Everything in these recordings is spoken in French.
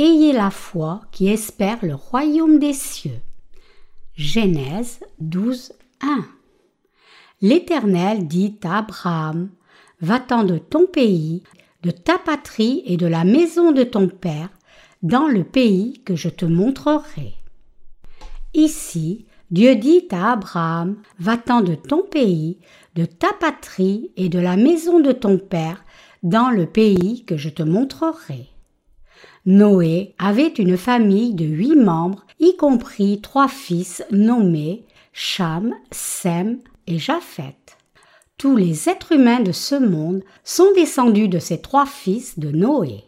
Ayez la foi qui espère le royaume des cieux. Genèse 12, 1. L'Éternel dit à Abraham Va-t'en de ton pays, de ta patrie et de la maison de ton père, dans le pays que je te montrerai. Ici, Dieu dit à Abraham Va-t'en de ton pays, de ta patrie et de la maison de ton père, dans le pays que je te montrerai. Noé avait une famille de huit membres, y compris trois fils nommés Cham, Sem et Japhet. Tous les êtres humains de ce monde sont descendus de ces trois fils de Noé.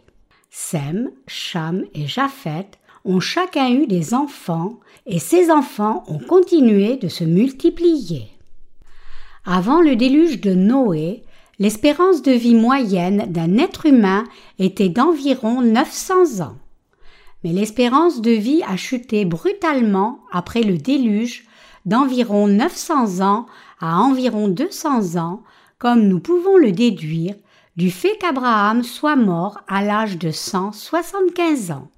Sem, Cham et Japhet ont chacun eu des enfants et ces enfants ont continué de se multiplier. Avant le déluge de Noé, l'espérance de vie moyenne d'un être humain était d'environ 900 ans. Mais l'espérance de vie a chuté brutalement après le déluge d'environ 900 ans à environ 200 ans, comme nous pouvons le déduire du fait qu'Abraham soit mort à l'âge de 175 ans.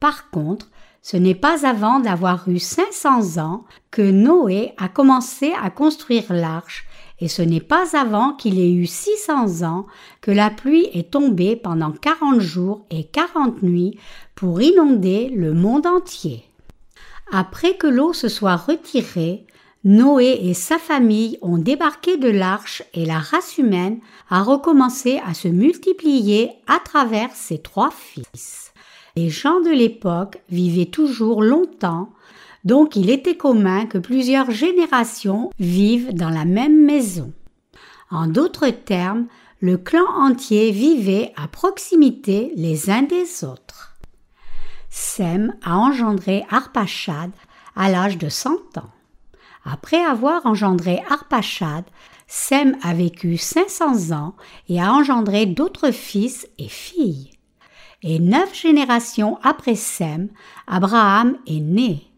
Par contre, ce n'est pas avant d'avoir eu 500 ans que Noé a commencé à construire l'arche et ce n'est pas avant qu'il ait eu 600 ans que la pluie est tombée pendant 40 jours et 40 nuits pour inonder le monde entier. Après que l'eau se soit retirée, Noé et sa famille ont débarqué de l'arche et la race humaine a recommencé à se multiplier à travers ses trois fils. Les gens de l'époque vivaient toujours longtemps donc il était commun que plusieurs générations vivent dans la même maison. En d'autres termes, le clan entier vivait à proximité les uns des autres. Sem a engendré Arpachad à l'âge de cent ans. Après avoir engendré Arpachad, Sem a vécu 500 ans et a engendré d'autres fils et filles. Et neuf générations après Sem, Abraham est né.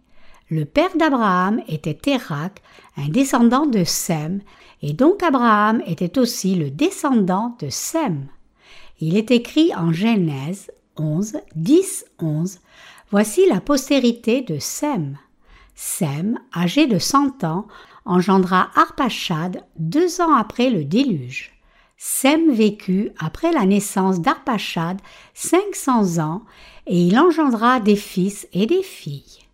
Le père d'Abraham était Térac, un descendant de Sem, et donc Abraham était aussi le descendant de Sem. Il est écrit en Genèse 11, 10, 11 Voici la postérité de Sem. Sem, âgé de cent ans, engendra Arpachad deux ans après le déluge. Sem vécut après la naissance d'Arpachad cinq cents ans, et il engendra des fils et des filles.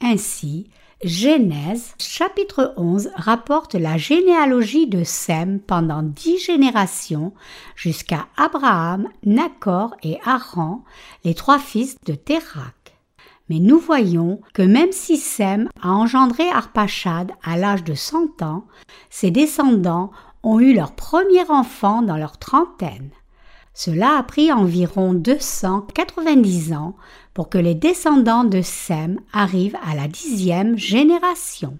Ainsi, Genèse chapitre 11 rapporte la généalogie de Sem pendant dix générations jusqu'à Abraham, Nacor et Haran, les trois fils de Térac. Mais nous voyons que même si Sem a engendré Arpachad à l'âge de cent ans, ses descendants ont eu leur premier enfant dans leur trentaine. Cela a pris environ 290 ans pour que les descendants de Sem arrivent à la dixième génération.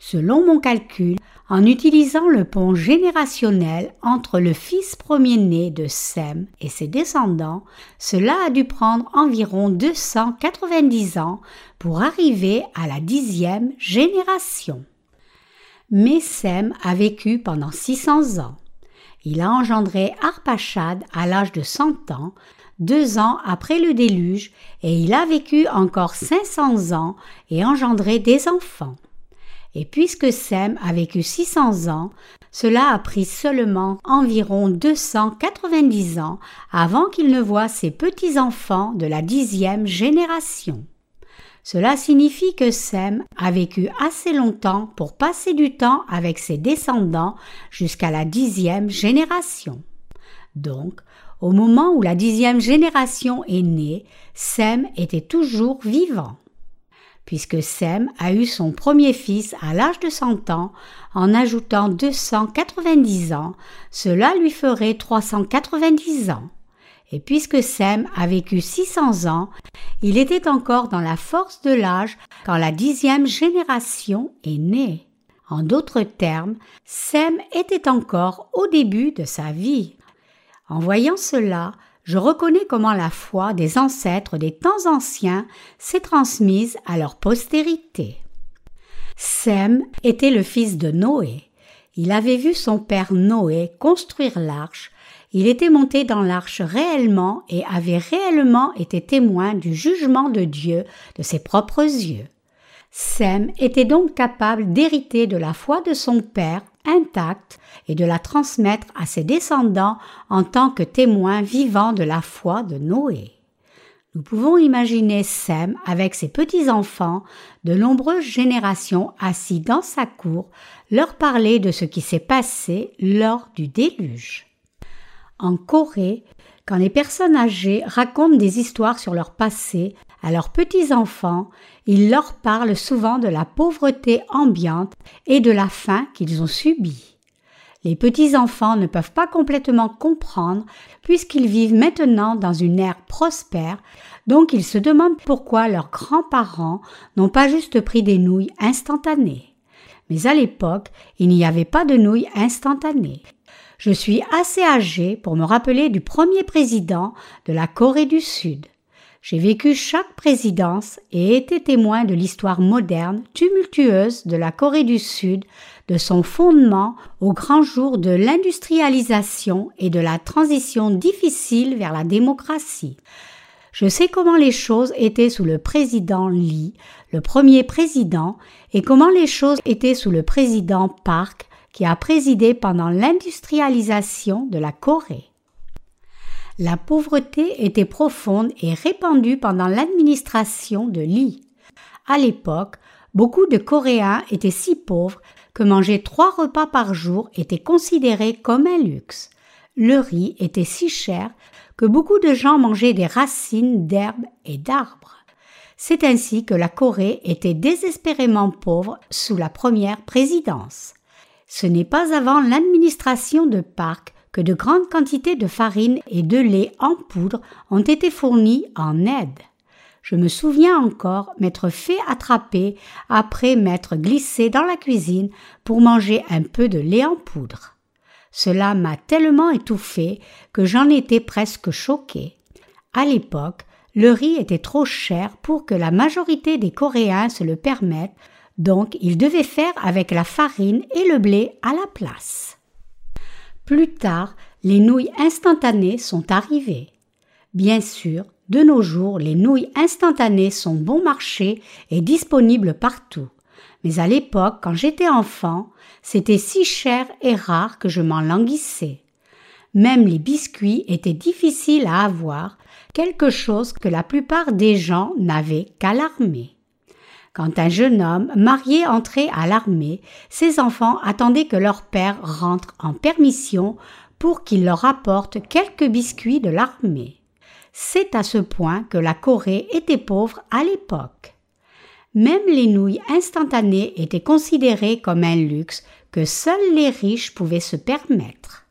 Selon mon calcul, en utilisant le pont générationnel entre le fils premier-né de Sem et ses descendants, cela a dû prendre environ 290 ans pour arriver à la dixième génération. Mais Sem a vécu pendant 600 ans. Il a engendré Arpachad à l'âge de 100 ans, deux ans après le déluge, et il a vécu encore 500 ans et engendré des enfants. Et puisque Sem a vécu 600 ans, cela a pris seulement environ 290 ans avant qu'il ne voie ses petits-enfants de la dixième génération. Cela signifie que Sem a vécu assez longtemps pour passer du temps avec ses descendants jusqu'à la dixième génération. Donc, au moment où la dixième génération est née, Sem était toujours vivant. Puisque Sem a eu son premier fils à l'âge de 100 ans, en ajoutant 290 ans, cela lui ferait 390 ans. Et puisque Sem a vécu 600 ans, il était encore dans la force de l'âge quand la dixième génération est née. En d'autres termes, Sem était encore au début de sa vie. En voyant cela, je reconnais comment la foi des ancêtres des temps anciens s'est transmise à leur postérité. Sem était le fils de Noé. Il avait vu son père Noé construire l'arche il était monté dans l'arche réellement et avait réellement été témoin du jugement de Dieu de ses propres yeux. Sem était donc capable d'hériter de la foi de son père intacte et de la transmettre à ses descendants en tant que témoin vivant de la foi de Noé. Nous pouvons imaginer Sem avec ses petits-enfants, de nombreuses générations assis dans sa cour, leur parler de ce qui s'est passé lors du déluge. En Corée, quand les personnes âgées racontent des histoires sur leur passé à leurs petits-enfants, ils leur parlent souvent de la pauvreté ambiante et de la faim qu'ils ont subie. Les petits-enfants ne peuvent pas complètement comprendre puisqu'ils vivent maintenant dans une ère prospère, donc ils se demandent pourquoi leurs grands-parents n'ont pas juste pris des nouilles instantanées. Mais à l'époque, il n'y avait pas de nouilles instantanées. Je suis assez âgé pour me rappeler du premier président de la Corée du Sud. J'ai vécu chaque présidence et été témoin de l'histoire moderne, tumultueuse de la Corée du Sud, de son fondement au grand jour de l'industrialisation et de la transition difficile vers la démocratie. Je sais comment les choses étaient sous le président Lee, le premier président, et comment les choses étaient sous le président Park, qui a présidé pendant l'industrialisation de la Corée. La pauvreté était profonde et répandue pendant l'administration de Lee. À l'époque, beaucoup de Coréens étaient si pauvres que manger trois repas par jour était considéré comme un luxe. Le riz était si cher que beaucoup de gens mangeaient des racines d'herbes et d'arbres. C'est ainsi que la Corée était désespérément pauvre sous la première présidence. Ce n'est pas avant l'administration de Park que de grandes quantités de farine et de lait en poudre ont été fournies en aide. Je me souviens encore m'être fait attraper après m'être glissé dans la cuisine pour manger un peu de lait en poudre. Cela m'a tellement étouffé que j'en étais presque choqué. À l'époque, le riz était trop cher pour que la majorité des Coréens se le permettent, donc ils devaient faire avec la farine et le blé à la place. Plus tard, les nouilles instantanées sont arrivées. Bien sûr, de nos jours, les nouilles instantanées sont bon marché et disponibles partout. Mais à l'époque, quand j'étais enfant, c'était si cher et rare que je m'en languissais. Même les biscuits étaient difficiles à avoir, quelque chose que la plupart des gens n'avaient qu'à l'armée. Quand un jeune homme marié entrait à l'armée, ses enfants attendaient que leur père rentre en permission pour qu'il leur apporte quelques biscuits de l'armée. C'est à ce point que la Corée était pauvre à l'époque. Même les nouilles instantanées étaient considérées comme un luxe que seuls les riches pouvaient se permettre.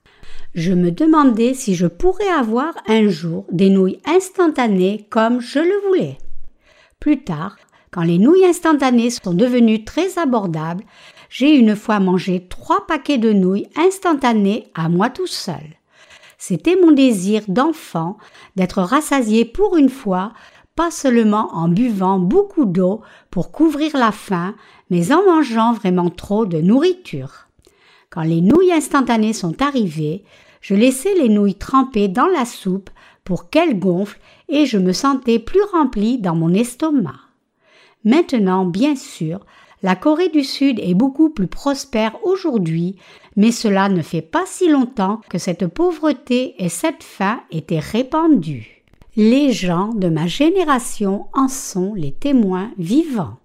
Je me demandais si je pourrais avoir un jour des nouilles instantanées comme je le voulais. Plus tard, quand les nouilles instantanées sont devenues très abordables, j'ai une fois mangé trois paquets de nouilles instantanées à moi tout seul. C'était mon désir d'enfant d'être rassasié pour une fois, pas seulement en buvant beaucoup d'eau pour couvrir la faim, mais en mangeant vraiment trop de nourriture. Quand les nouilles instantanées sont arrivées, je laissais les nouilles tremper dans la soupe pour qu'elles gonflent et je me sentais plus rempli dans mon estomac. Maintenant, bien sûr, la Corée du Sud est beaucoup plus prospère aujourd'hui, mais cela ne fait pas si longtemps que cette pauvreté et cette faim étaient répandues. Les gens de ma génération en sont les témoins vivants.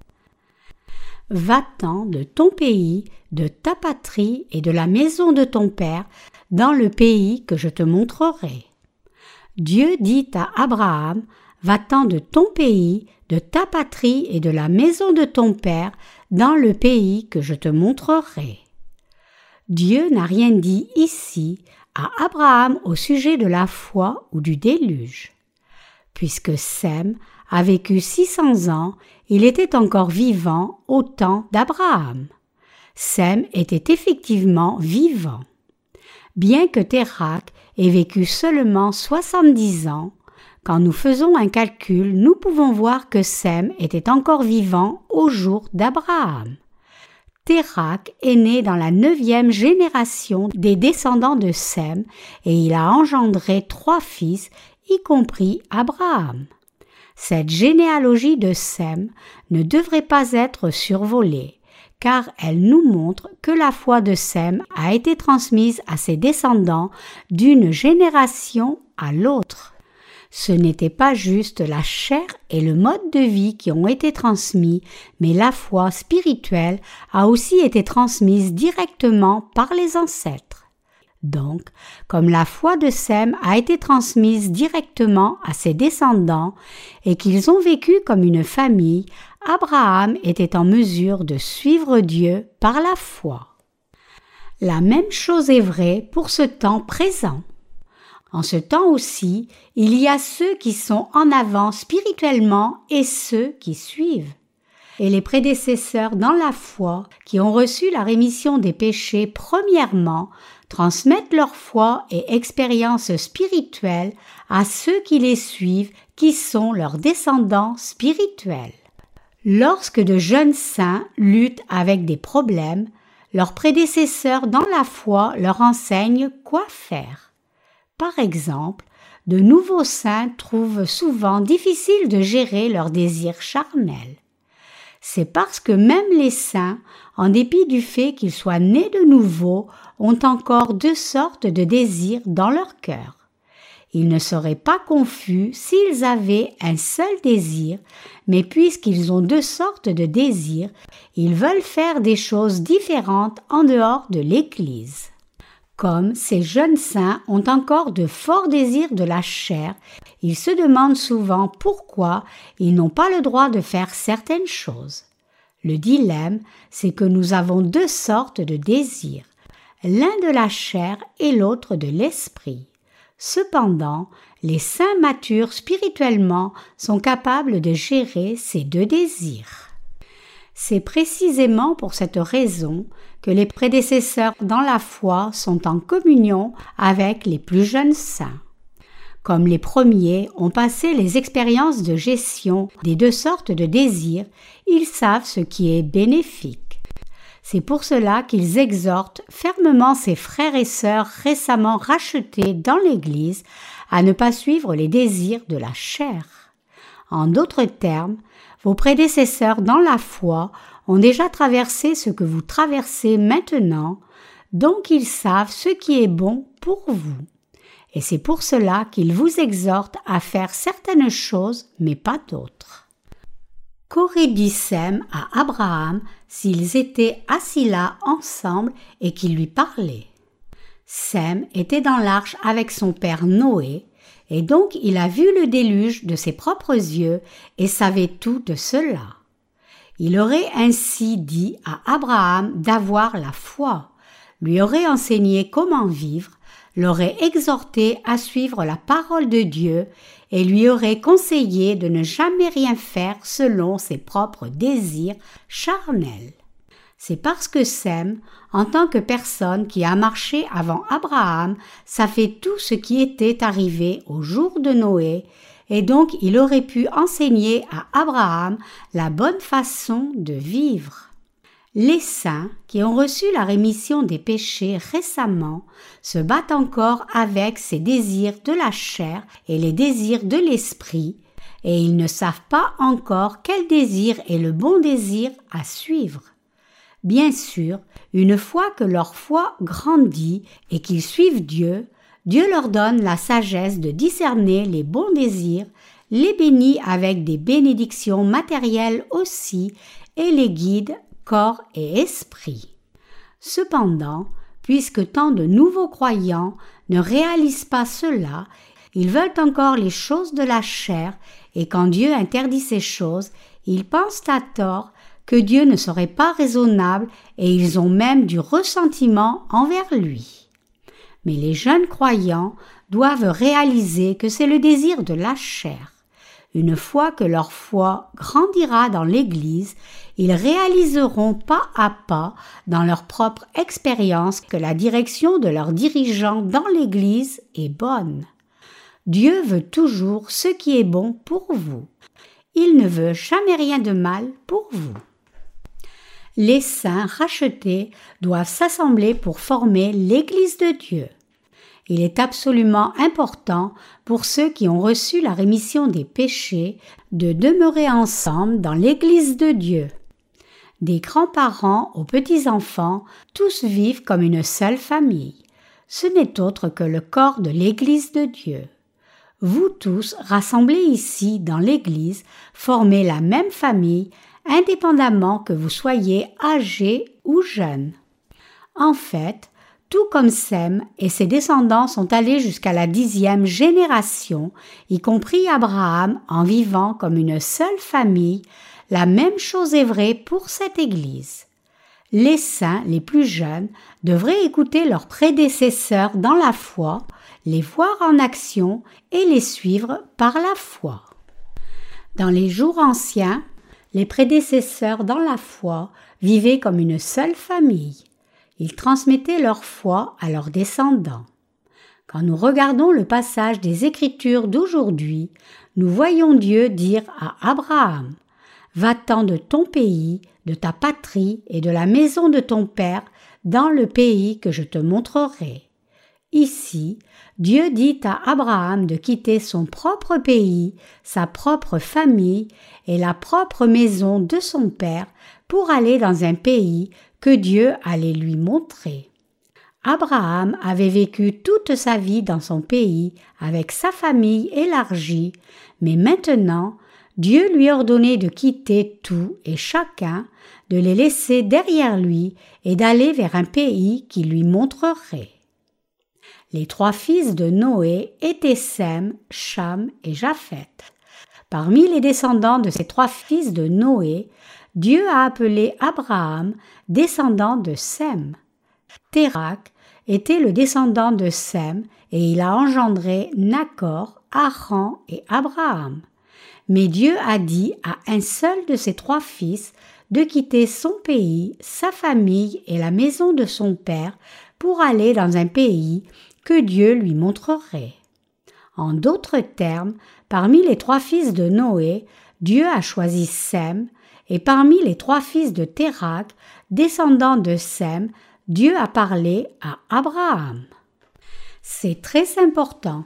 Va-t'en de ton pays, de ta patrie et de la maison de ton père dans le pays que je te montrerai. Dieu dit à Abraham, Va-t'en de ton pays, de ta patrie et de la maison de ton père dans le pays que je te montrerai. Dieu n'a rien dit ici à Abraham au sujet de la foi ou du déluge. Puisque Sem a vécu six cents ans, il était encore vivant au temps d'Abraham. Sem était effectivement vivant. Bien que Terak ait vécu seulement soixante-dix ans, quand nous faisons un calcul, nous pouvons voir que Sem était encore vivant au jour d'Abraham. Térak est né dans la neuvième génération des descendants de Sem et il a engendré trois fils, y compris Abraham. Cette généalogie de Sem ne devrait pas être survolée, car elle nous montre que la foi de Sem a été transmise à ses descendants d'une génération à l'autre ce n'était pas juste la chair et le mode de vie qui ont été transmis, mais la foi spirituelle a aussi été transmise directement par les ancêtres. Donc, comme la foi de Sem a été transmise directement à ses descendants et qu'ils ont vécu comme une famille, Abraham était en mesure de suivre Dieu par la foi. La même chose est vraie pour ce temps présent. En ce temps aussi, il y a ceux qui sont en avant spirituellement et ceux qui suivent. Et les prédécesseurs dans la foi, qui ont reçu la rémission des péchés premièrement, transmettent leur foi et expérience spirituelle à ceux qui les suivent, qui sont leurs descendants spirituels. Lorsque de jeunes saints luttent avec des problèmes, leurs prédécesseurs dans la foi leur enseignent quoi faire. Par exemple, de nouveaux saints trouvent souvent difficile de gérer leurs désirs charnels. C'est parce que même les saints, en dépit du fait qu'ils soient nés de nouveau, ont encore deux sortes de désirs dans leur cœur. Ils ne seraient pas confus s'ils avaient un seul désir, mais puisqu'ils ont deux sortes de désirs, ils veulent faire des choses différentes en dehors de l'Église. Comme ces jeunes saints ont encore de forts désirs de la chair, ils se demandent souvent pourquoi ils n'ont pas le droit de faire certaines choses. Le dilemme, c'est que nous avons deux sortes de désirs, l'un de la chair et l'autre de l'esprit. Cependant, les saints matures spirituellement sont capables de gérer ces deux désirs. C'est précisément pour cette raison que les prédécesseurs dans la foi sont en communion avec les plus jeunes saints. Comme les premiers ont passé les expériences de gestion des deux sortes de désirs, ils savent ce qui est bénéfique. C'est pour cela qu'ils exhortent fermement ses frères et sœurs récemment rachetés dans l'Église à ne pas suivre les désirs de la chair. En d'autres termes, vos prédécesseurs dans la foi ont déjà traversé ce que vous traversez maintenant, donc ils savent ce qui est bon pour vous. Et c'est pour cela qu'ils vous exhortent à faire certaines choses, mais pas d'autres. Qu'aurait dit Sem à Abraham s'ils étaient assis là ensemble et qu'il lui parlait Sem était dans l'arche avec son père Noé, et donc il a vu le déluge de ses propres yeux et savait tout de cela. Il aurait ainsi dit à Abraham d'avoir la foi, lui aurait enseigné comment vivre, l'aurait exhorté à suivre la parole de Dieu et lui aurait conseillé de ne jamais rien faire selon ses propres désirs charnels. C'est parce que Sem, en tant que personne qui a marché avant Abraham, savait tout ce qui était arrivé au jour de Noé, et donc il aurait pu enseigner à Abraham la bonne façon de vivre. Les saints qui ont reçu la rémission des péchés récemment se battent encore avec ces désirs de la chair et les désirs de l'esprit, et ils ne savent pas encore quel désir est le bon désir à suivre. Bien sûr, une fois que leur foi grandit et qu'ils suivent Dieu, Dieu leur donne la sagesse de discerner les bons désirs, les bénit avec des bénédictions matérielles aussi, et les guide corps et esprit. Cependant, puisque tant de nouveaux croyants ne réalisent pas cela, ils veulent encore les choses de la chair, et quand Dieu interdit ces choses, ils pensent à tort que Dieu ne serait pas raisonnable et ils ont même du ressentiment envers lui. Mais les jeunes croyants doivent réaliser que c'est le désir de la chair. Une fois que leur foi grandira dans l'Église, ils réaliseront pas à pas dans leur propre expérience que la direction de leurs dirigeants dans l'Église est bonne. Dieu veut toujours ce qui est bon pour vous. Il ne veut jamais rien de mal pour vous. Les saints rachetés doivent s'assembler pour former l'Église de Dieu. Il est absolument important pour ceux qui ont reçu la rémission des péchés de demeurer ensemble dans l'Église de Dieu. Des grands-parents aux petits-enfants, tous vivent comme une seule famille. Ce n'est autre que le corps de l'Église de Dieu. Vous tous, rassemblés ici dans l'Église, formez la même famille, indépendamment que vous soyez âgés ou jeunes. En fait, tout comme Sem et ses descendants sont allés jusqu'à la dixième génération, y compris Abraham, en vivant comme une seule famille, la même chose est vraie pour cette Église. Les saints les plus jeunes devraient écouter leurs prédécesseurs dans la foi, les voir en action et les suivre par la foi. Dans les jours anciens, les prédécesseurs dans la foi vivaient comme une seule famille. Ils transmettaient leur foi à leurs descendants. Quand nous regardons le passage des Écritures d'aujourd'hui, nous voyons Dieu dire à Abraham Va-t'en de ton pays, de ta patrie et de la maison de ton père dans le pays que je te montrerai. Ici, Dieu dit à Abraham de quitter son propre pays, sa propre famille et la propre maison de son père pour aller dans un pays que Dieu allait lui montrer. Abraham avait vécu toute sa vie dans son pays avec sa famille élargie, mais maintenant Dieu lui ordonnait de quitter tout et chacun, de les laisser derrière lui et d'aller vers un pays qui lui montrerait. Les trois fils de Noé étaient Sem, Cham et Japhet. Parmi les descendants de ces trois fils de Noé, Dieu a appelé Abraham descendant de Sem. Térak était le descendant de Sem et il a engendré Nacor, Aran et Abraham. Mais Dieu a dit à un seul de ses trois fils de quitter son pays, sa famille et la maison de son père pour aller dans un pays que Dieu lui montrerait. En d'autres termes, parmi les trois fils de Noé, Dieu a choisi Sem, et parmi les trois fils de Térak, descendants de Sem, Dieu a parlé à Abraham. C'est très important.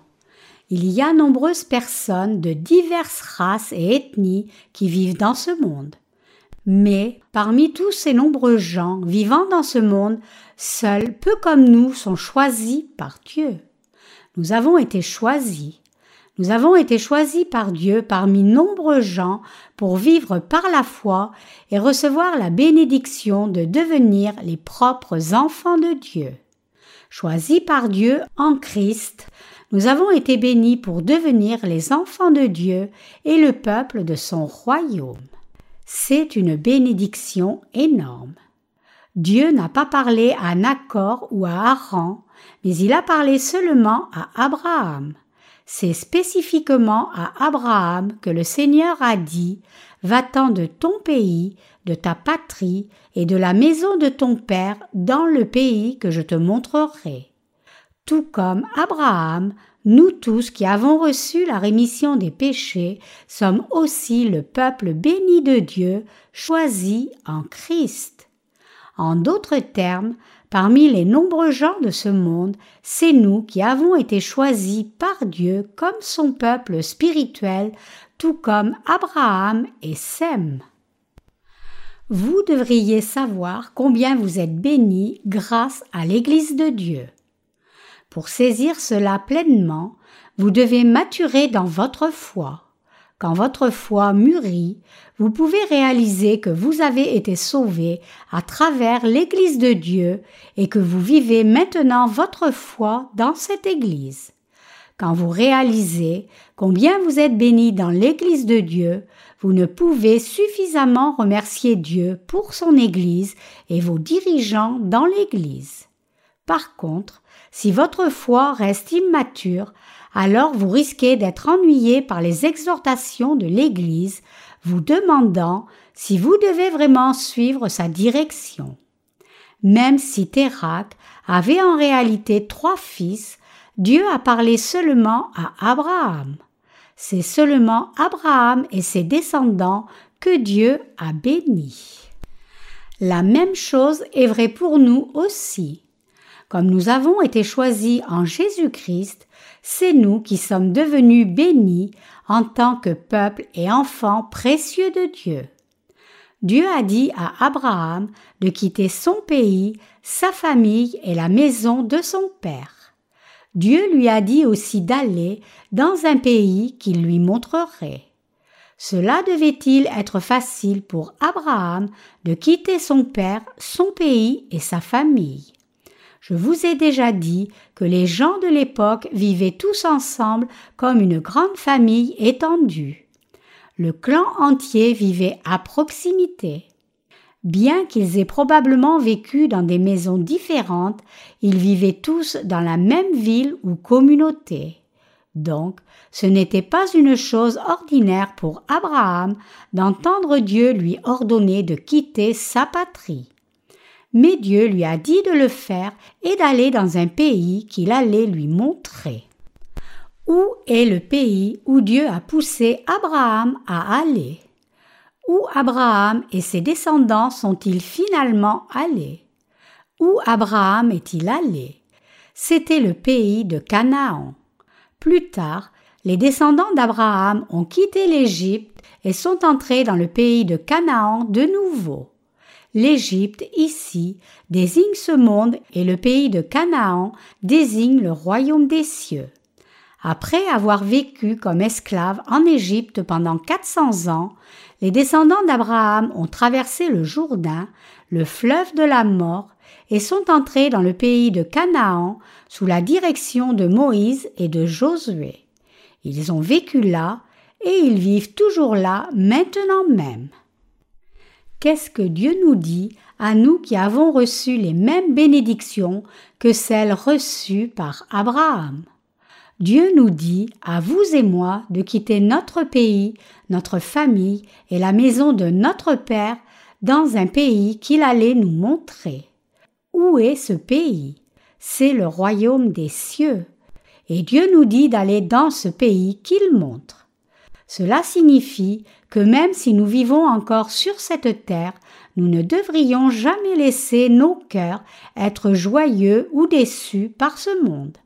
Il y a nombreuses personnes de diverses races et ethnies qui vivent dans ce monde. Mais parmi tous ces nombreux gens vivant dans ce monde, seuls, peu comme nous, sont choisis par Dieu. Nous avons été choisis. Nous avons été choisis par Dieu parmi nombreux gens pour vivre par la foi et recevoir la bénédiction de devenir les propres enfants de Dieu. Choisis par Dieu en Christ, nous avons été bénis pour devenir les enfants de Dieu et le peuple de son royaume. C'est une bénédiction énorme. Dieu n'a pas parlé à Nacor ou à Haran, mais il a parlé seulement à Abraham. C'est spécifiquement à Abraham que le Seigneur a dit Va-t'en de ton pays, de ta patrie et de la maison de ton père dans le pays que je te montrerai. Tout comme Abraham, nous tous qui avons reçu la rémission des péchés sommes aussi le peuple béni de Dieu, choisi en Christ. En d'autres termes, Parmi les nombreux gens de ce monde, c'est nous qui avons été choisis par Dieu comme son peuple spirituel, tout comme Abraham et Sem. Vous devriez savoir combien vous êtes bénis grâce à l'Église de Dieu. Pour saisir cela pleinement, vous devez maturer dans votre foi. Quand votre foi mûrit, vous pouvez réaliser que vous avez été sauvé à travers l'Église de Dieu et que vous vivez maintenant votre foi dans cette Église. Quand vous réalisez combien vous êtes béni dans l'Église de Dieu, vous ne pouvez suffisamment remercier Dieu pour son Église et vos dirigeants dans l'Église. Par contre, si votre foi reste immature, alors vous risquez d'être ennuyé par les exhortations de l'Église, vous demandant si vous devez vraiment suivre sa direction. Même si Térac avait en réalité trois fils, Dieu a parlé seulement à Abraham. C'est seulement Abraham et ses descendants que Dieu a bénis. La même chose est vraie pour nous aussi. Comme nous avons été choisis en Jésus-Christ, c'est nous qui sommes devenus bénis en tant que peuple et enfants précieux de Dieu. Dieu a dit à Abraham de quitter son pays, sa famille et la maison de son père. Dieu lui a dit aussi d'aller dans un pays qu'il lui montrerait. Cela devait-il être facile pour Abraham de quitter son père, son pays et sa famille? Je vous ai déjà dit que les gens de l'époque vivaient tous ensemble comme une grande famille étendue. Le clan entier vivait à proximité. Bien qu'ils aient probablement vécu dans des maisons différentes, ils vivaient tous dans la même ville ou communauté. Donc, ce n'était pas une chose ordinaire pour Abraham d'entendre Dieu lui ordonner de quitter sa patrie mais Dieu lui a dit de le faire et d'aller dans un pays qu'il allait lui montrer. Où est le pays où Dieu a poussé Abraham à aller? Où Abraham et ses descendants sont-ils finalement allés? Où Abraham est-il allé? C'était le pays de Canaan. Plus tard, les descendants d'Abraham ont quitté l'Égypte et sont entrés dans le pays de Canaan de nouveau. L'Égypte ici désigne ce monde et le pays de Canaan désigne le royaume des cieux. Après avoir vécu comme esclaves en Égypte pendant 400 ans, les descendants d'Abraham ont traversé le Jourdain, le fleuve de la mort, et sont entrés dans le pays de Canaan sous la direction de Moïse et de Josué. Ils ont vécu là et ils vivent toujours là maintenant même. Qu'est-ce que Dieu nous dit à nous qui avons reçu les mêmes bénédictions que celles reçues par Abraham? Dieu nous dit à vous et moi de quitter notre pays, notre famille et la maison de notre Père dans un pays qu'il allait nous montrer. Où est ce pays? C'est le royaume des cieux. Et Dieu nous dit d'aller dans ce pays qu'il montre. Cela signifie que même si nous vivons encore sur cette terre, nous ne devrions jamais laisser nos cœurs être joyeux ou déçus par ce monde.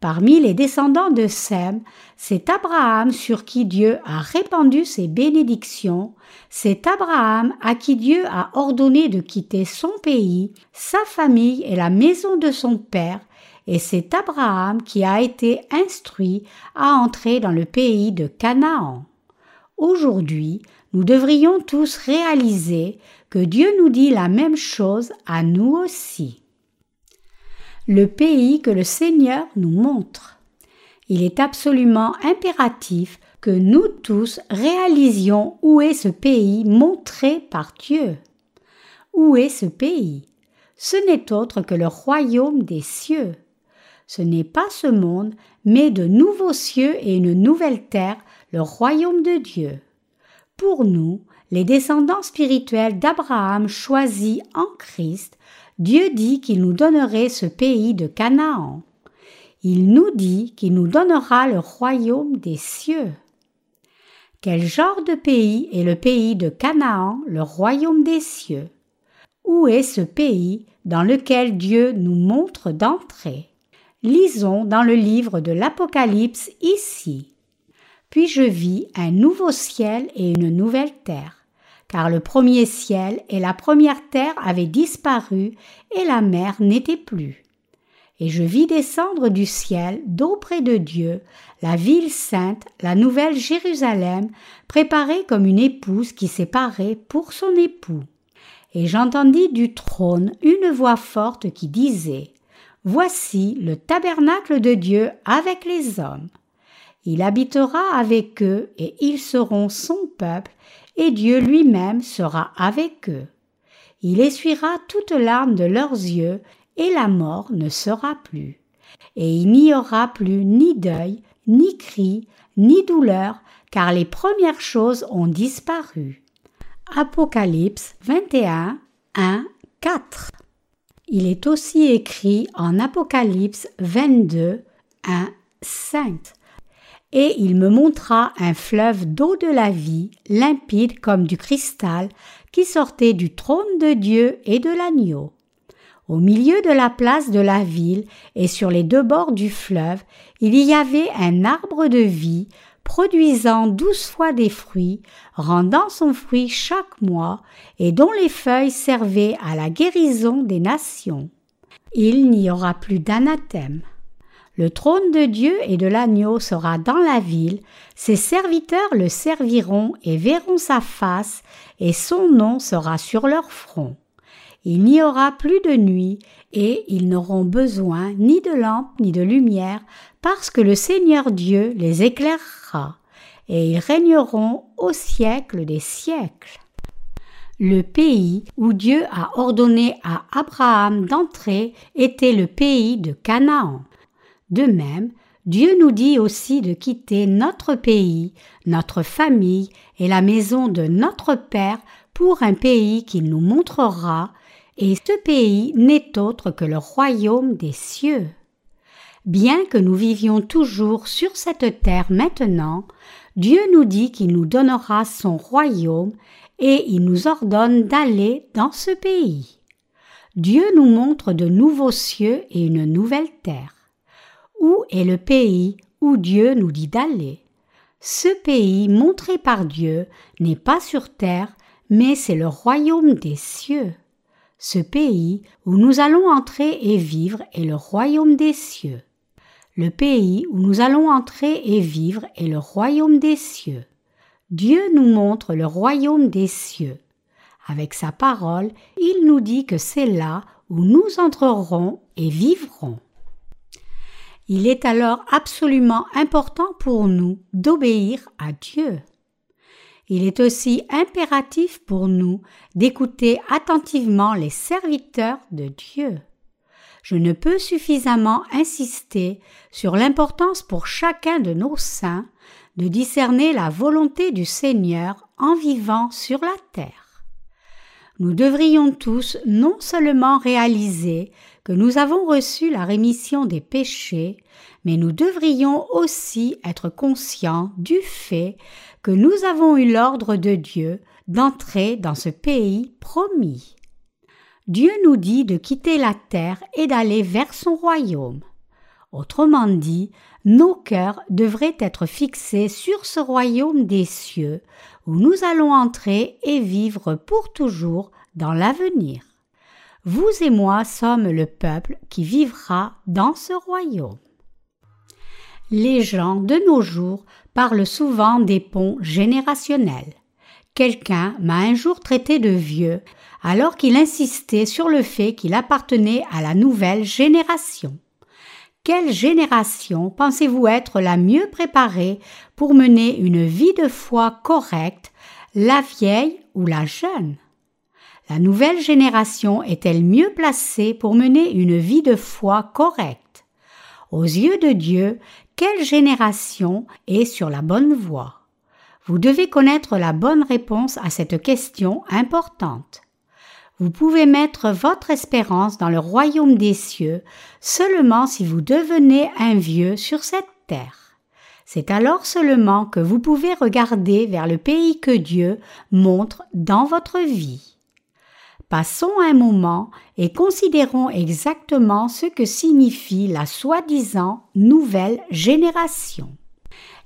Parmi les descendants de Sem, c'est Abraham sur qui Dieu a répandu ses bénédictions, c'est Abraham à qui Dieu a ordonné de quitter son pays, sa famille et la maison de son père, et c'est Abraham qui a été instruit à entrer dans le pays de Canaan. Aujourd'hui, nous devrions tous réaliser que Dieu nous dit la même chose à nous aussi. Le pays que le Seigneur nous montre. Il est absolument impératif que nous tous réalisions où est ce pays montré par Dieu. Où est ce pays? Ce n'est autre que le royaume des cieux. Ce n'est pas ce monde, mais de nouveaux cieux et une nouvelle terre le royaume de Dieu. Pour nous, les descendants spirituels d'Abraham choisis en Christ, Dieu dit qu'il nous donnerait ce pays de Canaan. Il nous dit qu'il nous donnera le royaume des cieux. Quel genre de pays est le pays de Canaan, le royaume des cieux? Où est ce pays dans lequel Dieu nous montre d'entrer? Lisons dans le livre de l'Apocalypse ici. Puis je vis un nouveau ciel et une nouvelle terre, car le premier ciel et la première terre avaient disparu et la mer n'était plus. Et je vis descendre du ciel, d'auprès de Dieu, la ville sainte, la nouvelle Jérusalem, préparée comme une épouse qui s'est parée pour son époux. Et j'entendis du trône une voix forte qui disait Voici le tabernacle de Dieu avec les hommes. Il habitera avec eux et ils seront son peuple et Dieu lui-même sera avec eux. Il essuiera toute larme de leurs yeux et la mort ne sera plus. Et il n'y aura plus ni deuil, ni cri, ni douleur, car les premières choses ont disparu. Apocalypse 21, 1, 4. Il est aussi écrit en Apocalypse 22, 1, 5 et il me montra un fleuve d'eau de la vie, limpide comme du cristal, qui sortait du trône de Dieu et de l'agneau. Au milieu de la place de la ville et sur les deux bords du fleuve, il y avait un arbre de vie produisant douze fois des fruits, rendant son fruit chaque mois, et dont les feuilles servaient à la guérison des nations. Il n'y aura plus d'anathème. Le trône de Dieu et de l'agneau sera dans la ville, ses serviteurs le serviront et verront sa face, et son nom sera sur leur front. Il n'y aura plus de nuit, et ils n'auront besoin ni de lampe ni de lumière, parce que le Seigneur Dieu les éclairera, et ils régneront au siècle des siècles. Le pays où Dieu a ordonné à Abraham d'entrer était le pays de Canaan. De même, Dieu nous dit aussi de quitter notre pays, notre famille et la maison de notre Père pour un pays qu'il nous montrera, et ce pays n'est autre que le royaume des cieux. Bien que nous vivions toujours sur cette terre maintenant, Dieu nous dit qu'il nous donnera son royaume et il nous ordonne d'aller dans ce pays. Dieu nous montre de nouveaux cieux et une nouvelle terre. Où est le pays où Dieu nous dit d'aller? Ce pays montré par Dieu n'est pas sur terre, mais c'est le royaume des cieux. Ce pays où nous allons entrer et vivre est le royaume des cieux. Le pays où nous allons entrer et vivre est le royaume des cieux. Dieu nous montre le royaume des cieux. Avec sa parole, il nous dit que c'est là où nous entrerons et vivrons. Il est alors absolument important pour nous d'obéir à Dieu. Il est aussi impératif pour nous d'écouter attentivement les serviteurs de Dieu. Je ne peux suffisamment insister sur l'importance pour chacun de nos saints de discerner la volonté du Seigneur en vivant sur la terre. Nous devrions tous non seulement réaliser que nous avons reçu la rémission des péchés, mais nous devrions aussi être conscients du fait que nous avons eu l'ordre de Dieu d'entrer dans ce pays promis. Dieu nous dit de quitter la terre et d'aller vers son royaume. Autrement dit, nos cœurs devraient être fixés sur ce royaume des cieux où nous allons entrer et vivre pour toujours dans l'avenir. Vous et moi sommes le peuple qui vivra dans ce royaume. Les gens de nos jours parlent souvent des ponts générationnels. Quelqu'un m'a un jour traité de vieux alors qu'il insistait sur le fait qu'il appartenait à la nouvelle génération. Quelle génération pensez-vous être la mieux préparée pour mener une vie de foi correcte, la vieille ou la jeune? La nouvelle génération est-elle mieux placée pour mener une vie de foi correcte? Aux yeux de Dieu, quelle génération est sur la bonne voie? Vous devez connaître la bonne réponse à cette question importante. Vous pouvez mettre votre espérance dans le royaume des cieux seulement si vous devenez un vieux sur cette terre. C'est alors seulement que vous pouvez regarder vers le pays que Dieu montre dans votre vie. Passons un moment et considérons exactement ce que signifie la soi-disant nouvelle génération.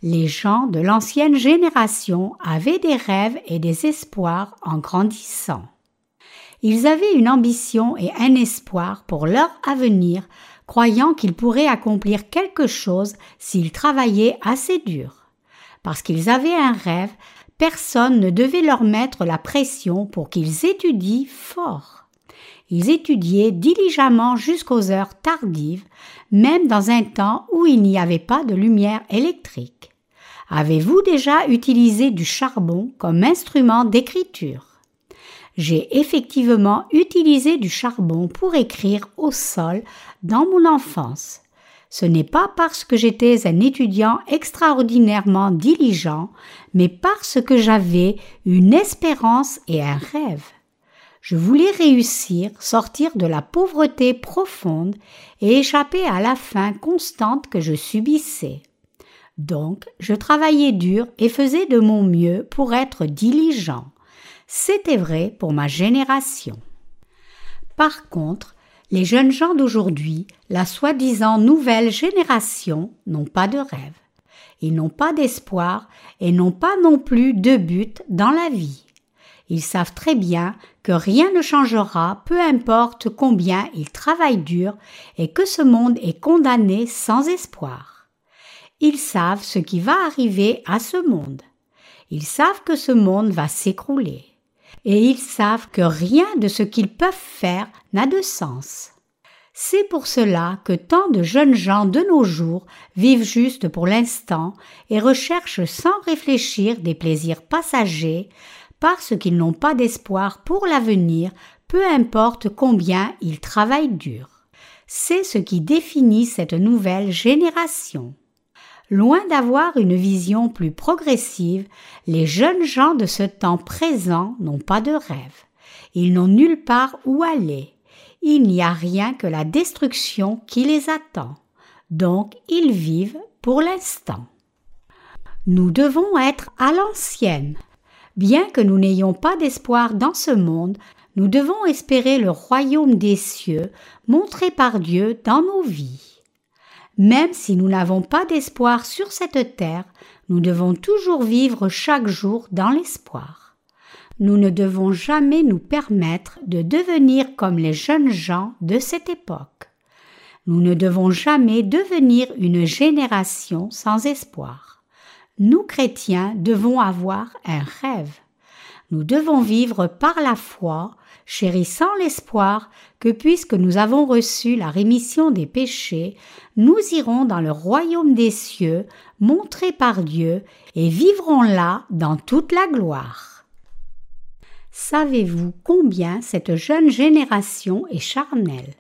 Les gens de l'ancienne génération avaient des rêves et des espoirs en grandissant. Ils avaient une ambition et un espoir pour leur avenir, croyant qu'ils pourraient accomplir quelque chose s'ils travaillaient assez dur. Parce qu'ils avaient un rêve, personne ne devait leur mettre la pression pour qu'ils étudient fort. Ils étudiaient diligemment jusqu'aux heures tardives, même dans un temps où il n'y avait pas de lumière électrique. Avez-vous déjà utilisé du charbon comme instrument d'écriture? J'ai effectivement utilisé du charbon pour écrire au sol dans mon enfance. Ce n'est pas parce que j'étais un étudiant extraordinairement diligent, mais parce que j'avais une espérance et un rêve. Je voulais réussir, sortir de la pauvreté profonde et échapper à la faim constante que je subissais. Donc, je travaillais dur et faisais de mon mieux pour être diligent. C'était vrai pour ma génération. Par contre, les jeunes gens d'aujourd'hui, la soi-disant nouvelle génération, n'ont pas de rêve. Ils n'ont pas d'espoir et n'ont pas non plus de but dans la vie. Ils savent très bien que rien ne changera, peu importe combien ils travaillent dur, et que ce monde est condamné sans espoir. Ils savent ce qui va arriver à ce monde. Ils savent que ce monde va s'écrouler. Et ils savent que rien de ce qu'ils peuvent faire n'a de sens. C'est pour cela que tant de jeunes gens de nos jours vivent juste pour l'instant et recherchent sans réfléchir des plaisirs passagers parce qu'ils n'ont pas d'espoir pour l'avenir, peu importe combien ils travaillent dur. C'est ce qui définit cette nouvelle génération. Loin d'avoir une vision plus progressive, les jeunes gens de ce temps présent n'ont pas de rêve. Ils n'ont nulle part où aller. Il n'y a rien que la destruction qui les attend. Donc ils vivent pour l'instant. Nous devons être à l'ancienne, Bien que nous n'ayons pas d'espoir dans ce monde, nous devons espérer le royaume des cieux montré par Dieu dans nos vies. Même si nous n'avons pas d'espoir sur cette terre, nous devons toujours vivre chaque jour dans l'espoir. Nous ne devons jamais nous permettre de devenir comme les jeunes gens de cette époque. Nous ne devons jamais devenir une génération sans espoir nous chrétiens devons avoir un rêve. Nous devons vivre par la foi, chérissant l'espoir que puisque nous avons reçu la rémission des péchés, nous irons dans le royaume des cieux, montré par Dieu, et vivrons là dans toute la gloire. Savez-vous combien cette jeune génération est charnelle?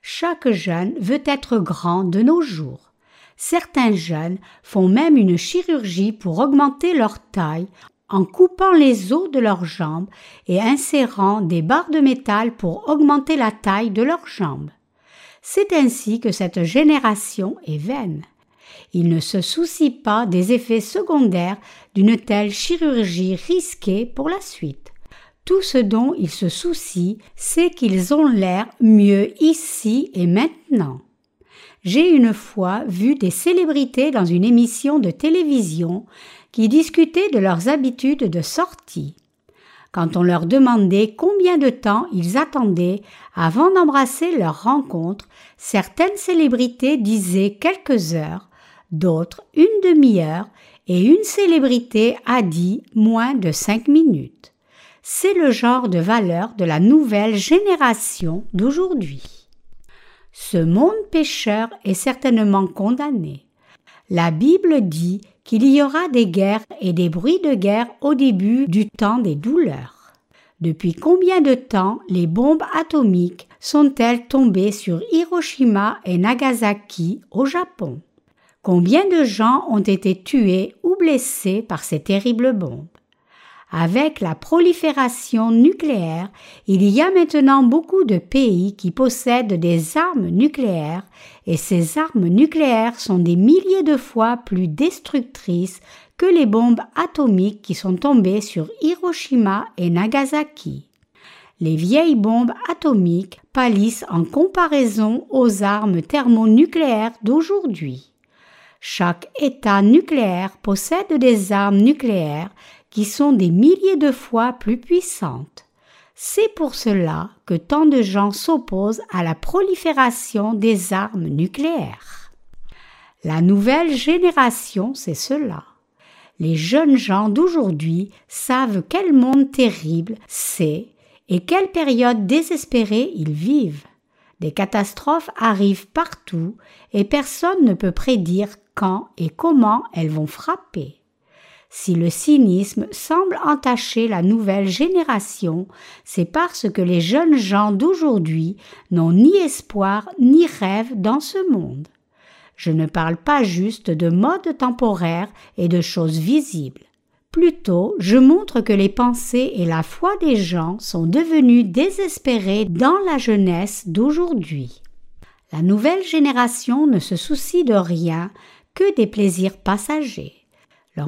Chaque jeune veut être grand de nos jours. Certains jeunes font même une chirurgie pour augmenter leur taille en coupant les os de leurs jambes et insérant des barres de métal pour augmenter la taille de leurs jambes. C'est ainsi que cette génération est vaine. Ils ne se soucient pas des effets secondaires d'une telle chirurgie risquée pour la suite. Tout ce dont ils se soucient, c'est qu'ils ont l'air mieux ici et maintenant j'ai une fois vu des célébrités dans une émission de télévision qui discutaient de leurs habitudes de sortie. Quand on leur demandait combien de temps ils attendaient avant d'embrasser leur rencontre, certaines célébrités disaient quelques heures, d'autres une demi-heure, et une célébrité a dit moins de cinq minutes. C'est le genre de valeur de la nouvelle génération d'aujourd'hui. Ce monde pécheur est certainement condamné. La Bible dit qu'il y aura des guerres et des bruits de guerre au début du temps des douleurs. Depuis combien de temps les bombes atomiques sont-elles tombées sur Hiroshima et Nagasaki au Japon? Combien de gens ont été tués ou blessés par ces terribles bombes? Avec la prolifération nucléaire, il y a maintenant beaucoup de pays qui possèdent des armes nucléaires et ces armes nucléaires sont des milliers de fois plus destructrices que les bombes atomiques qui sont tombées sur Hiroshima et Nagasaki. Les vieilles bombes atomiques pâlissent en comparaison aux armes thermonucléaires d'aujourd'hui. Chaque État nucléaire possède des armes nucléaires qui sont des milliers de fois plus puissantes. C'est pour cela que tant de gens s'opposent à la prolifération des armes nucléaires. La nouvelle génération, c'est cela. Les jeunes gens d'aujourd'hui savent quel monde terrible c'est et quelle période désespérée ils vivent. Des catastrophes arrivent partout et personne ne peut prédire quand et comment elles vont frapper. Si le cynisme semble entacher la nouvelle génération, c'est parce que les jeunes gens d'aujourd'hui n'ont ni espoir ni rêve dans ce monde. Je ne parle pas juste de mode temporaire et de choses visibles. Plutôt, je montre que les pensées et la foi des gens sont devenus désespérés dans la jeunesse d'aujourd'hui. La nouvelle génération ne se soucie de rien que des plaisirs passagers.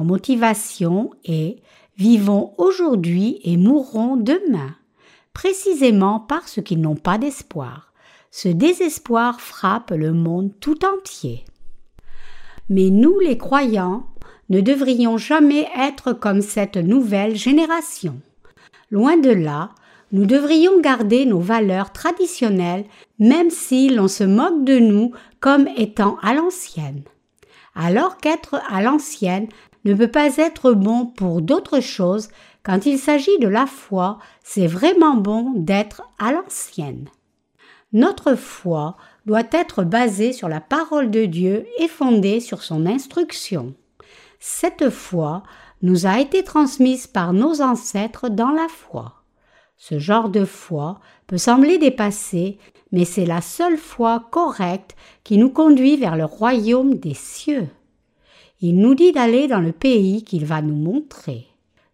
Motivation est vivons aujourd'hui et mourront demain, précisément parce qu'ils n'ont pas d'espoir. Ce désespoir frappe le monde tout entier. Mais nous, les croyants, ne devrions jamais être comme cette nouvelle génération. Loin de là, nous devrions garder nos valeurs traditionnelles même si l'on se moque de nous comme étant à l'ancienne. Alors qu'être à l'ancienne ne peut pas être bon pour d'autres choses, quand il s'agit de la foi, c'est vraiment bon d'être à l'ancienne. Notre foi doit être basée sur la parole de Dieu et fondée sur son instruction. Cette foi nous a été transmise par nos ancêtres dans la foi. Ce genre de foi peut sembler dépassé, mais c'est la seule foi correcte qui nous conduit vers le royaume des cieux. Il nous dit d'aller dans le pays qu'il va nous montrer.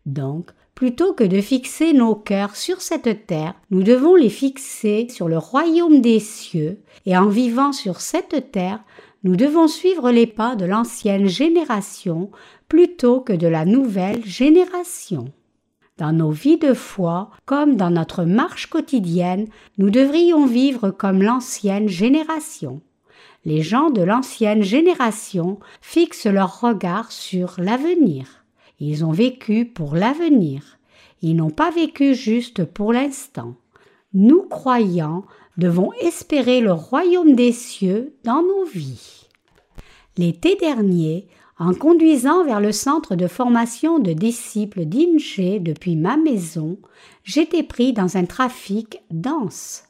Donc, plutôt que de fixer nos cœurs sur cette terre, nous devons les fixer sur le royaume des cieux, et en vivant sur cette terre, nous devons suivre les pas de l'ancienne génération plutôt que de la nouvelle génération. Dans nos vies de foi, comme dans notre marche quotidienne, nous devrions vivre comme l'ancienne génération. Les gens de l'ancienne génération fixent leur regard sur l'avenir. Ils ont vécu pour l'avenir. Ils n'ont pas vécu juste pour l'instant. Nous, croyants, devons espérer le royaume des cieux dans nos vies. L'été dernier, en conduisant vers le centre de formation de disciples d'Inche depuis ma maison, j'étais pris dans un trafic dense.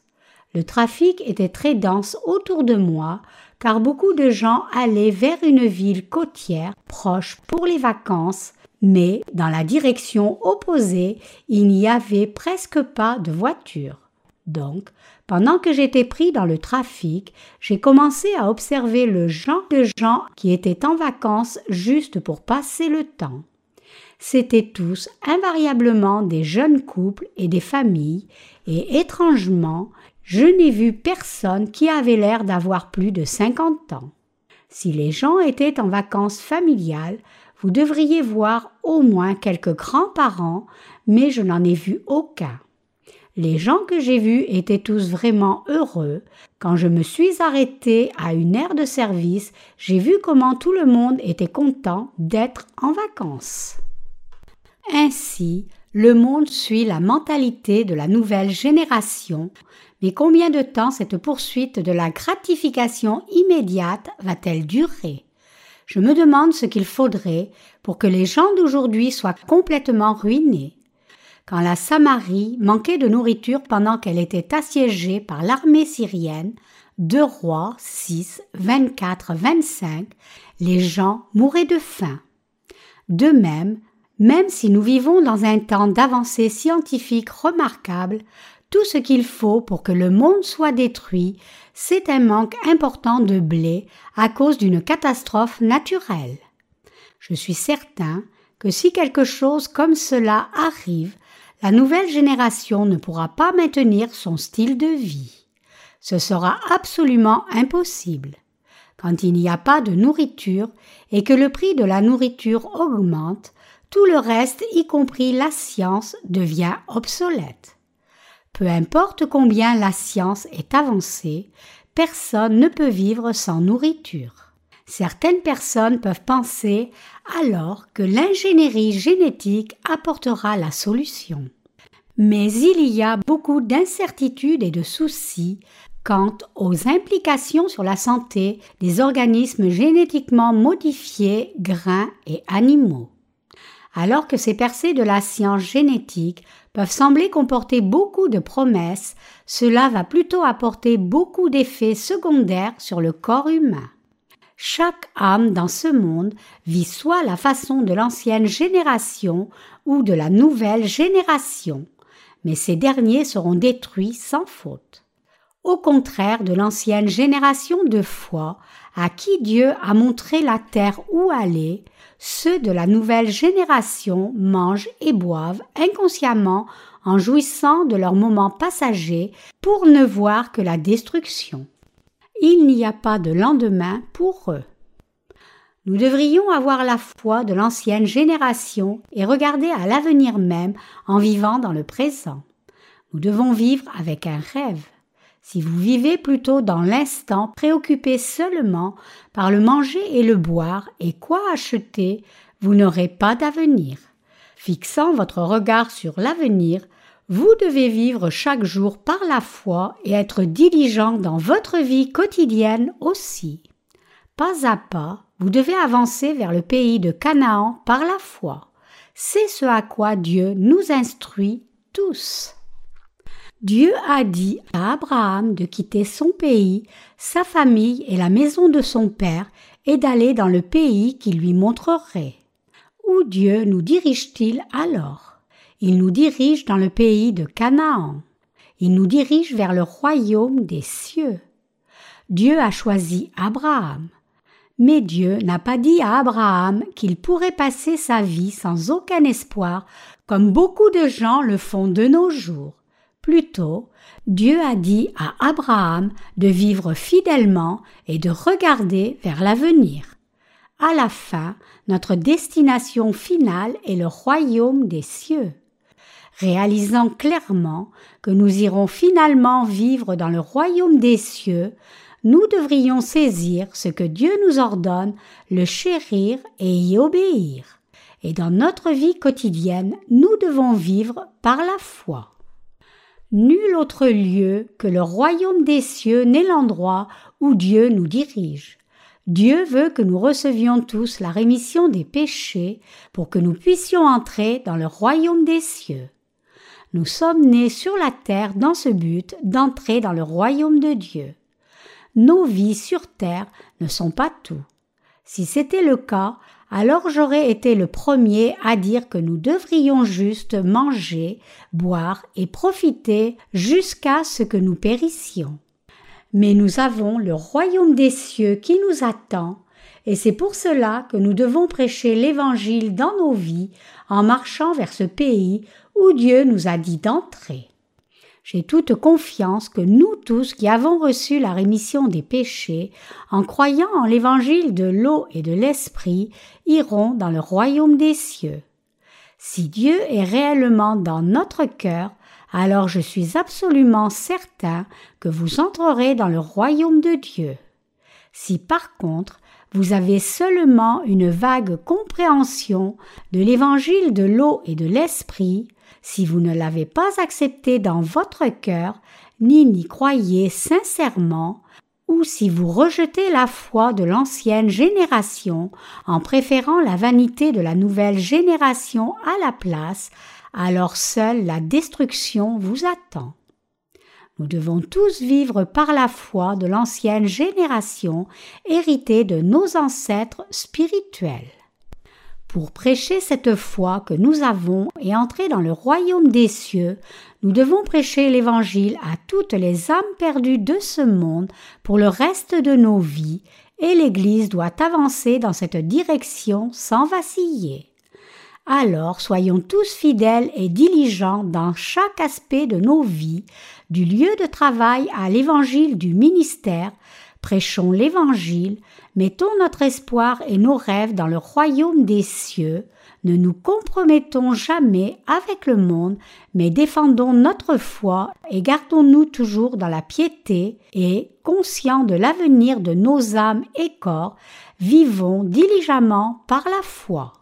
Le trafic était très dense autour de moi, car beaucoup de gens allaient vers une ville côtière proche pour les vacances, mais dans la direction opposée, il n'y avait presque pas de voitures. Donc, pendant que j'étais pris dans le trafic, j'ai commencé à observer le genre de gens qui étaient en vacances juste pour passer le temps. C'étaient tous invariablement des jeunes couples et des familles, et étrangement, je n'ai vu personne qui avait l'air d'avoir plus de cinquante ans. Si les gens étaient en vacances familiales, vous devriez voir au moins quelques grands-parents, mais je n'en ai vu aucun. Les gens que j'ai vus étaient tous vraiment heureux. Quand je me suis arrêtée à une aire de service, j'ai vu comment tout le monde était content d'être en vacances. Ainsi, le monde suit la mentalité de la nouvelle génération, mais combien de temps cette poursuite de la gratification immédiate va-t-elle durer? Je me demande ce qu'il faudrait pour que les gens d'aujourd'hui soient complètement ruinés quand la Samarie manquait de nourriture pendant qu'elle était assiégée par l'armée syrienne, 2 Rois 6, 24, 25, les gens mouraient de faim. De même, même si nous vivons dans un temps d'avancée scientifique remarquable, tout ce qu'il faut pour que le monde soit détruit, c'est un manque important de blé à cause d'une catastrophe naturelle. Je suis certain que si quelque chose comme cela arrive, la nouvelle génération ne pourra pas maintenir son style de vie. Ce sera absolument impossible. Quand il n'y a pas de nourriture et que le prix de la nourriture augmente, tout le reste, y compris la science, devient obsolète. Peu importe combien la science est avancée, personne ne peut vivre sans nourriture. Certaines personnes peuvent penser alors que l'ingénierie génétique apportera la solution. Mais il y a beaucoup d'incertitudes et de soucis quant aux implications sur la santé des organismes génétiquement modifiés, grains et animaux. Alors que ces percées de la science génétique peuvent sembler comporter beaucoup de promesses, cela va plutôt apporter beaucoup d'effets secondaires sur le corps humain. Chaque âme dans ce monde vit soit la façon de l'ancienne génération ou de la nouvelle génération, mais ces derniers seront détruits sans faute. Au contraire de l'ancienne génération de foi, à qui Dieu a montré la terre où aller, ceux de la nouvelle génération mangent et boivent inconsciemment en jouissant de leurs moments passagers pour ne voir que la destruction il n'y a pas de lendemain pour eux. Nous devrions avoir la foi de l'ancienne génération et regarder à l'avenir même en vivant dans le présent. Nous devons vivre avec un rêve. Si vous vivez plutôt dans l'instant, préoccupé seulement par le manger et le boire et quoi acheter, vous n'aurez pas d'avenir. Fixant votre regard sur l'avenir, vous devez vivre chaque jour par la foi et être diligent dans votre vie quotidienne aussi. Pas à pas, vous devez avancer vers le pays de Canaan par la foi. C'est ce à quoi Dieu nous instruit tous. Dieu a dit à Abraham de quitter son pays, sa famille et la maison de son père et d'aller dans le pays qu'il lui montrerait. Où Dieu nous dirige-t-il alors? Il nous dirige dans le pays de Canaan. Il nous dirige vers le royaume des cieux. Dieu a choisi Abraham. Mais Dieu n'a pas dit à Abraham qu'il pourrait passer sa vie sans aucun espoir, comme beaucoup de gens le font de nos jours. Plutôt, Dieu a dit à Abraham de vivre fidèlement et de regarder vers l'avenir. À la fin, notre destination finale est le royaume des cieux. Réalisant clairement que nous irons finalement vivre dans le royaume des cieux, nous devrions saisir ce que Dieu nous ordonne, le chérir et y obéir. Et dans notre vie quotidienne, nous devons vivre par la foi. Nul autre lieu que le royaume des cieux n'est l'endroit où Dieu nous dirige. Dieu veut que nous recevions tous la rémission des péchés pour que nous puissions entrer dans le royaume des cieux. Nous sommes nés sur la terre dans ce but d'entrer dans le royaume de Dieu. Nos vies sur terre ne sont pas tout. Si c'était le cas, alors j'aurais été le premier à dire que nous devrions juste manger, boire et profiter jusqu'à ce que nous périssions. Mais nous avons le royaume des cieux qui nous attend, et c'est pour cela que nous devons prêcher l'Évangile dans nos vies en marchant vers ce pays où Dieu nous a dit d'entrer. J'ai toute confiance que nous tous qui avons reçu la rémission des péchés, en croyant en l'évangile de l'eau et de l'esprit, irons dans le royaume des cieux. Si Dieu est réellement dans notre cœur, alors je suis absolument certain que vous entrerez dans le royaume de Dieu. Si par contre vous avez seulement une vague compréhension de l'évangile de l'eau et de l'esprit, si vous ne l'avez pas accepté dans votre cœur, ni n'y croyez sincèrement, ou si vous rejetez la foi de l'ancienne génération en préférant la vanité de la nouvelle génération à la place, alors seule la destruction vous attend. Nous devons tous vivre par la foi de l'ancienne génération héritée de nos ancêtres spirituels. Pour prêcher cette foi que nous avons et entrer dans le royaume des cieux, nous devons prêcher l'Évangile à toutes les âmes perdues de ce monde pour le reste de nos vies, et l'Église doit avancer dans cette direction sans vaciller. Alors soyons tous fidèles et diligents dans chaque aspect de nos vies, du lieu de travail à l'évangile du ministère, prêchons l'Évangile, mettons notre espoir et nos rêves dans le royaume des cieux, ne nous compromettons jamais avec le monde, mais défendons notre foi et gardons-nous toujours dans la piété et, conscients de l'avenir de nos âmes et corps, vivons diligemment par la foi.